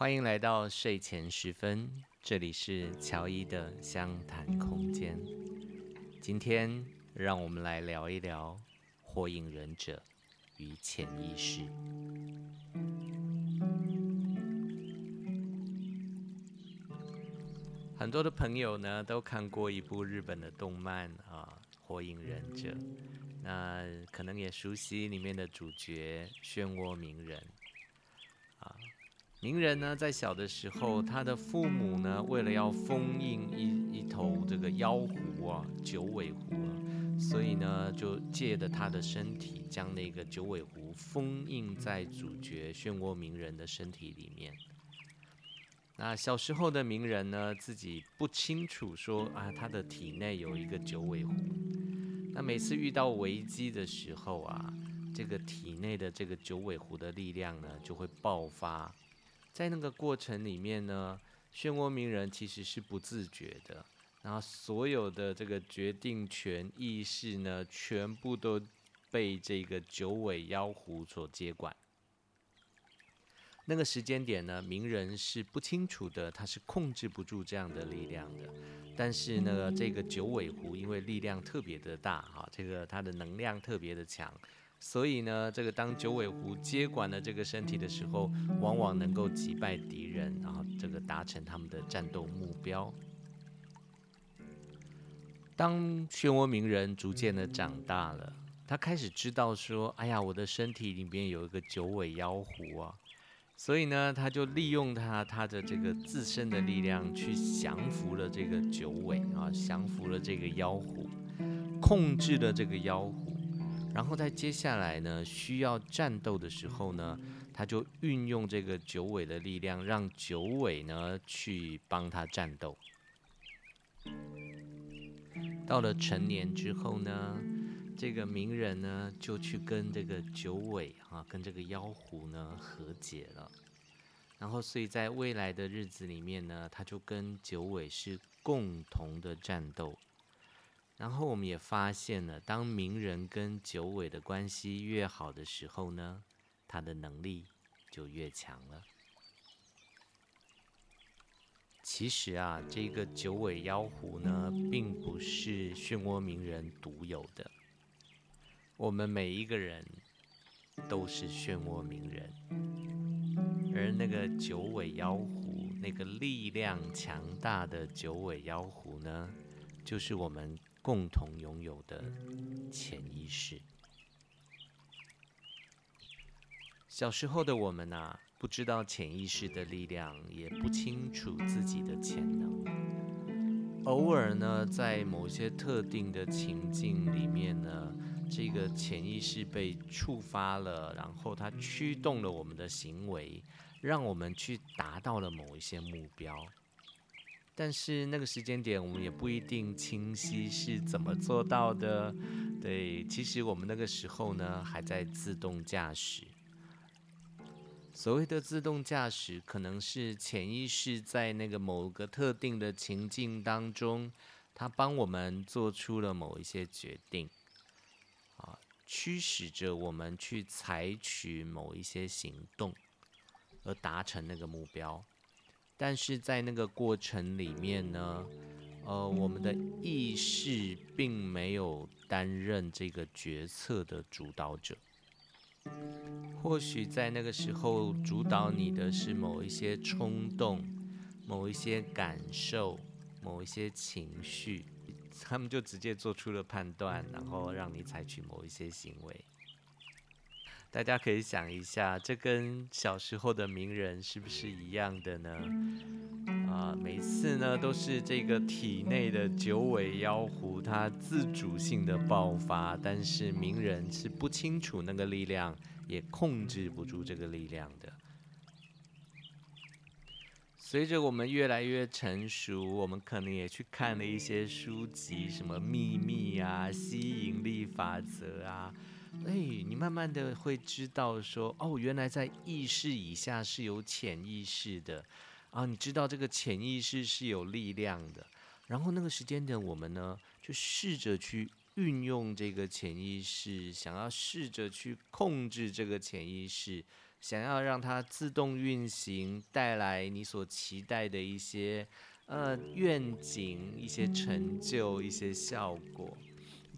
欢迎来到睡前时分，这里是乔伊的相谈空间。今天让我们来聊一聊火影忍者与潜意识。很多的朋友呢都看过一部日本的动漫啊，《火影忍者》，那可能也熟悉里面的主角漩涡鸣人。鸣人呢，在小的时候，他的父母呢，为了要封印一一头这个妖狐啊，九尾狐啊，所以呢，就借着他的身体，将那个九尾狐封印在主角漩涡鸣人的身体里面。那小时候的鸣人呢，自己不清楚说啊，他的体内有一个九尾狐。那每次遇到危机的时候啊，这个体内的这个九尾狐的力量呢，就会爆发。在那个过程里面呢，漩涡鸣人其实是不自觉的，然后所有的这个决定权意识呢，全部都被这个九尾妖狐所接管。那个时间点呢，鸣人是不清楚的，他是控制不住这样的力量的。但是呢，这个九尾狐因为力量特别的大，哈，这个它的能量特别的强。所以呢，这个当九尾狐接管了这个身体的时候，往往能够击败敌人，然后这个达成他们的战斗目标。当漩涡鸣人逐渐的长大了，他开始知道说：“哎呀，我的身体里面有一个九尾妖狐啊！”所以呢，他就利用他他的这个自身的力量去降服了这个九尾啊，降服了这个妖狐，控制了这个妖狐。然后在接下来呢，需要战斗的时候呢，他就运用这个九尾的力量，让九尾呢去帮他战斗。到了成年之后呢，这个鸣人呢就去跟这个九尾啊，跟这个妖狐呢和解了。然后，所以在未来的日子里面呢，他就跟九尾是共同的战斗。然后我们也发现了，当鸣人跟九尾的关系越好的时候呢，他的能力就越强了。其实啊，这个九尾妖狐呢，并不是漩涡鸣人独有的，我们每一个人都是漩涡鸣人，而那个九尾妖狐，那个力量强大的九尾妖狐呢，就是我们。共同拥有的潜意识。小时候的我们啊，不知道潜意识的力量，也不清楚自己的潜能。偶尔呢，在某些特定的情境里面呢，这个潜意识被触发了，然后它驱动了我们的行为，让我们去达到了某一些目标。但是那个时间点，我们也不一定清晰是怎么做到的。对，其实我们那个时候呢，还在自动驾驶。所谓的自动驾驶，可能是潜意识在那个某个特定的情境当中，它帮我们做出了某一些决定，啊，驱使着我们去采取某一些行动，而达成那个目标。但是在那个过程里面呢，呃，我们的意识并没有担任这个决策的主导者。或许在那个时候，主导你的是某一些冲动、某一些感受、某一些情绪，他们就直接做出了判断，然后让你采取某一些行为。大家可以想一下，这跟小时候的鸣人是不是一样的呢？啊，每次呢都是这个体内的九尾妖狐它自主性的爆发，但是鸣人是不清楚那个力量，也控制不住这个力量的。随着我们越来越成熟，我们可能也去看了一些书籍，什么秘密啊、吸引力法则啊。哎，你慢慢的会知道说，哦，原来在意识以下是有潜意识的，啊，你知道这个潜意识是有力量的。然后那个时间点，我们呢就试着去运用这个潜意识，想要试着去控制这个潜意识，想要让它自动运行，带来你所期待的一些呃愿景、一些成就、一些效果。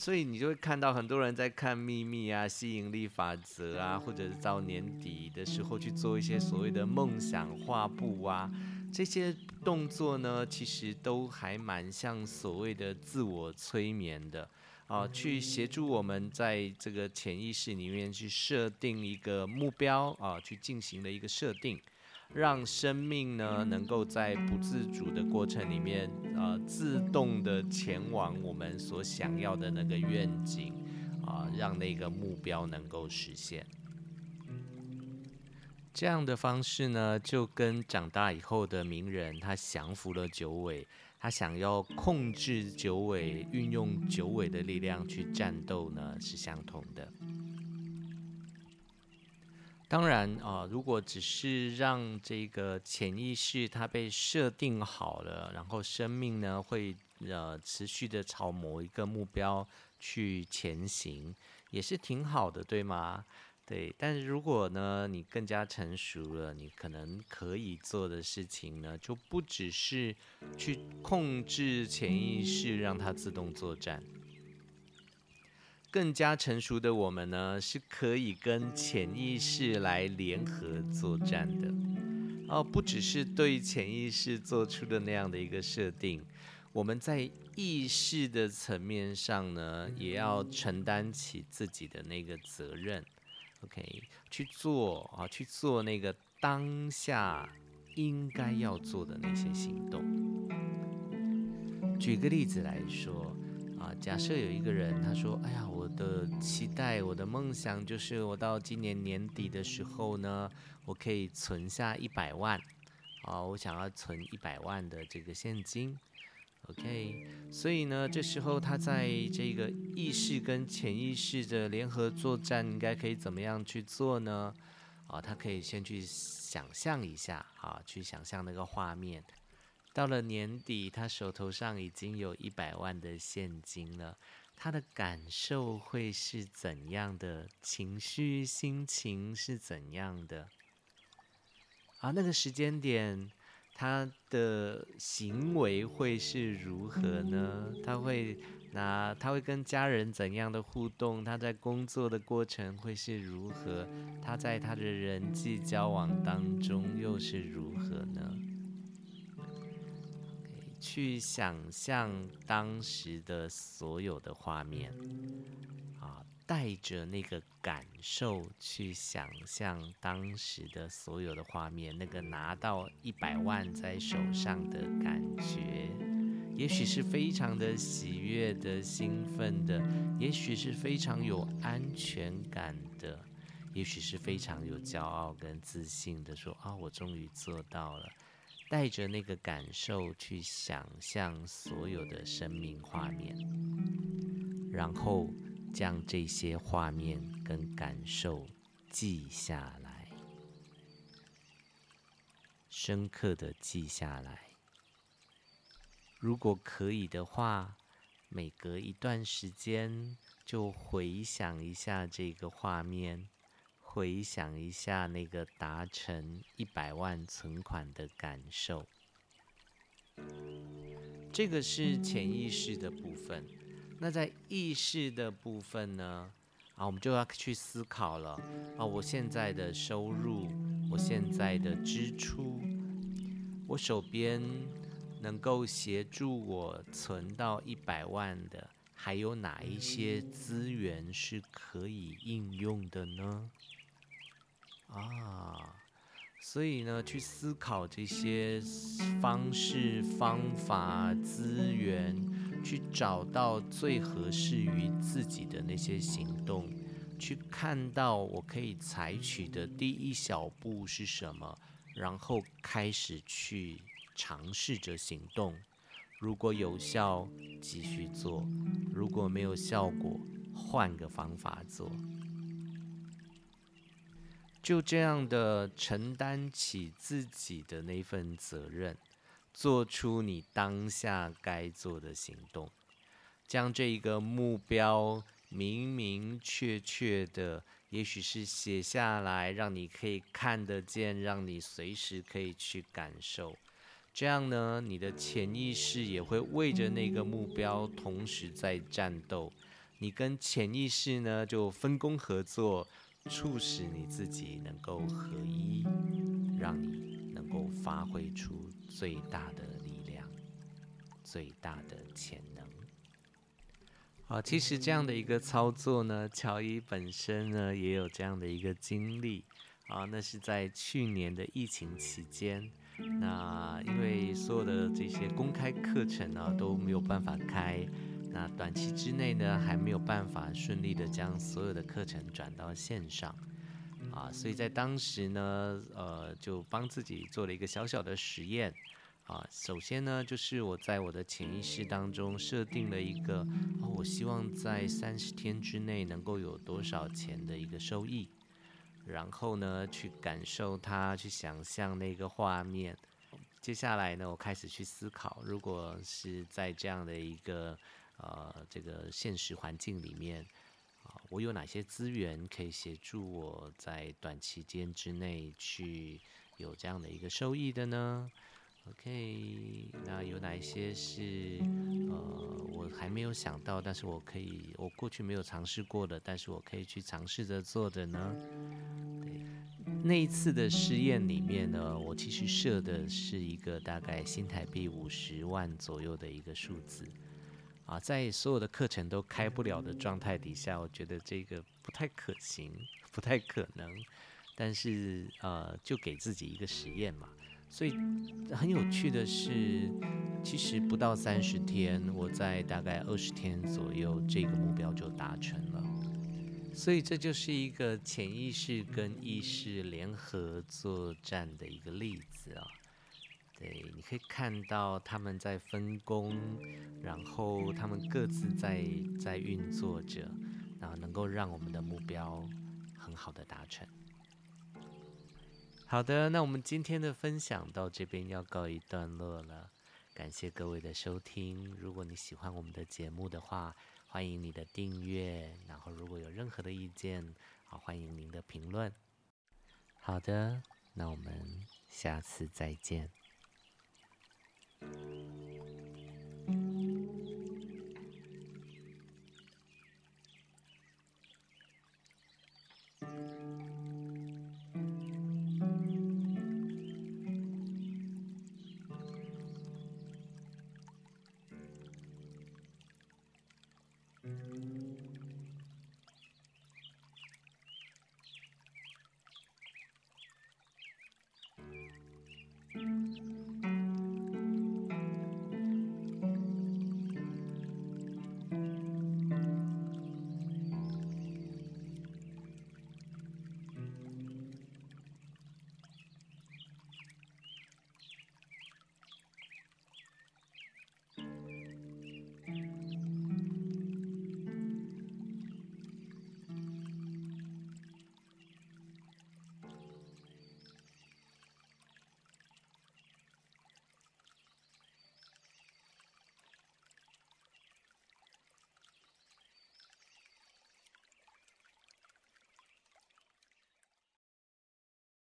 所以你就会看到很多人在看秘密啊、吸引力法则啊，或者是到年底的时候去做一些所谓的梦想画布啊，这些动作呢，其实都还蛮像所谓的自我催眠的啊，去协助我们在这个潜意识里面去设定一个目标啊，去进行的一个设定。让生命呢，能够在不自主的过程里面，呃，自动的前往我们所想要的那个愿景，啊、让那个目标能够实现。这样的方式呢，就跟长大以后的名人，他降服了九尾，他想要控制九尾，运用九尾的力量去战斗呢，是相同的。当然啊，如果只是让这个潜意识它被设定好了，然后生命呢会呃持续的朝某一个目标去前行，也是挺好的，对吗？对。但是如果呢你更加成熟了，你可能可以做的事情呢，就不只是去控制潜意识，让它自动作战。更加成熟的我们呢，是可以跟潜意识来联合作战的，哦，不只是对潜意识做出的那样的一个设定，我们在意识的层面上呢，也要承担起自己的那个责任，OK，去做啊，去做那个当下应该要做的那些行动。举个例子来说。啊，假设有一个人，他说：“哎呀，我的期待，我的梦想就是我到今年年底的时候呢，我可以存下一百万。啊，我想要存一百万的这个现金。OK，所以呢，这时候他在这个意识跟潜意识的联合作战，应该可以怎么样去做呢？啊，他可以先去想象一下，啊，去想象那个画面。”到了年底，他手头上已经有一百万的现金了，他的感受会是怎样的？情绪、心情是怎样的？啊，那个时间点，他的行为会是如何呢？他会拿，他会跟家人怎样的互动？他在工作的过程会是如何？他在他的人际交往当中又是如何呢？去想象当时的所有的画面，啊，带着那个感受去想象当时的所有的画面，那个拿到一百万在手上的感觉，也许是非常的喜悦的、兴奋的，也许是非常有安全感的，也许是非常有骄傲跟自信的，说啊，我终于做到了。带着那个感受去想象所有的生命画面，然后将这些画面跟感受记下来，深刻的记下来。如果可以的话，每隔一段时间就回想一下这个画面。回想一下那个达成一百万存款的感受，这个是潜意识的部分。那在意识的部分呢？啊，我们就要去思考了。啊，我现在的收入，我现在的支出，我手边能够协助我存到一百万的，还有哪一些资源是可以应用的呢？啊，所以呢，去思考这些方式、方法、资源，去找到最合适于自己的那些行动，去看到我可以采取的第一小步是什么，然后开始去尝试着行动。如果有效，继续做；如果没有效果，换个方法做。就这样的承担起自己的那份责任，做出你当下该做的行动，将这一个目标明明确确的也许是写下来，让你可以看得见，让你随时可以去感受。这样呢，你的潜意识也会为着那个目标同时在战斗。你跟潜意识呢就分工合作，促使你自己能够合一，让你能够发挥出最大的力量、最大的潜能。好，其实这样的一个操作呢，乔伊本身呢也有这样的一个经历啊，那是在去年的疫情期间。那因为所有的这些公开课程呢都没有办法开，那短期之内呢还没有办法顺利的将所有的课程转到线上，啊，所以在当时呢，呃，就帮自己做了一个小小的实验，啊，首先呢就是我在我的潜意识当中设定了一个，啊，我希望在三十天之内能够有多少钱的一个收益。然后呢，去感受它，去想象那个画面。接下来呢，我开始去思考，如果是在这样的一个呃这个现实环境里面啊，我有哪些资源可以协助我在短期间之内去有这样的一个收益的呢？OK，那有哪一些是呃我还没有想到，但是我可以我过去没有尝试过的，但是我可以去尝试着做的呢？对那一次的试验里面呢，我其实设的是一个大概新台币五十万左右的一个数字，啊，在所有的课程都开不了的状态底下，我觉得这个不太可行，不太可能。但是呃，就给自己一个实验嘛。所以很有趣的是，其实不到三十天，我在大概二十天左右，这个目标就达成了。所以这就是一个潜意识跟意识联合作战的一个例子啊。对，你可以看到他们在分工，然后他们各自在在运作着，然后能够让我们的目标很好的达成。好的，那我们今天的分享到这边要告一段落了，感谢各位的收听。如果你喜欢我们的节目的话，欢迎你的订阅，然后如果有任何的意见，好，欢迎您的评论。好的，那我们下次再见。Thank mm -hmm. you.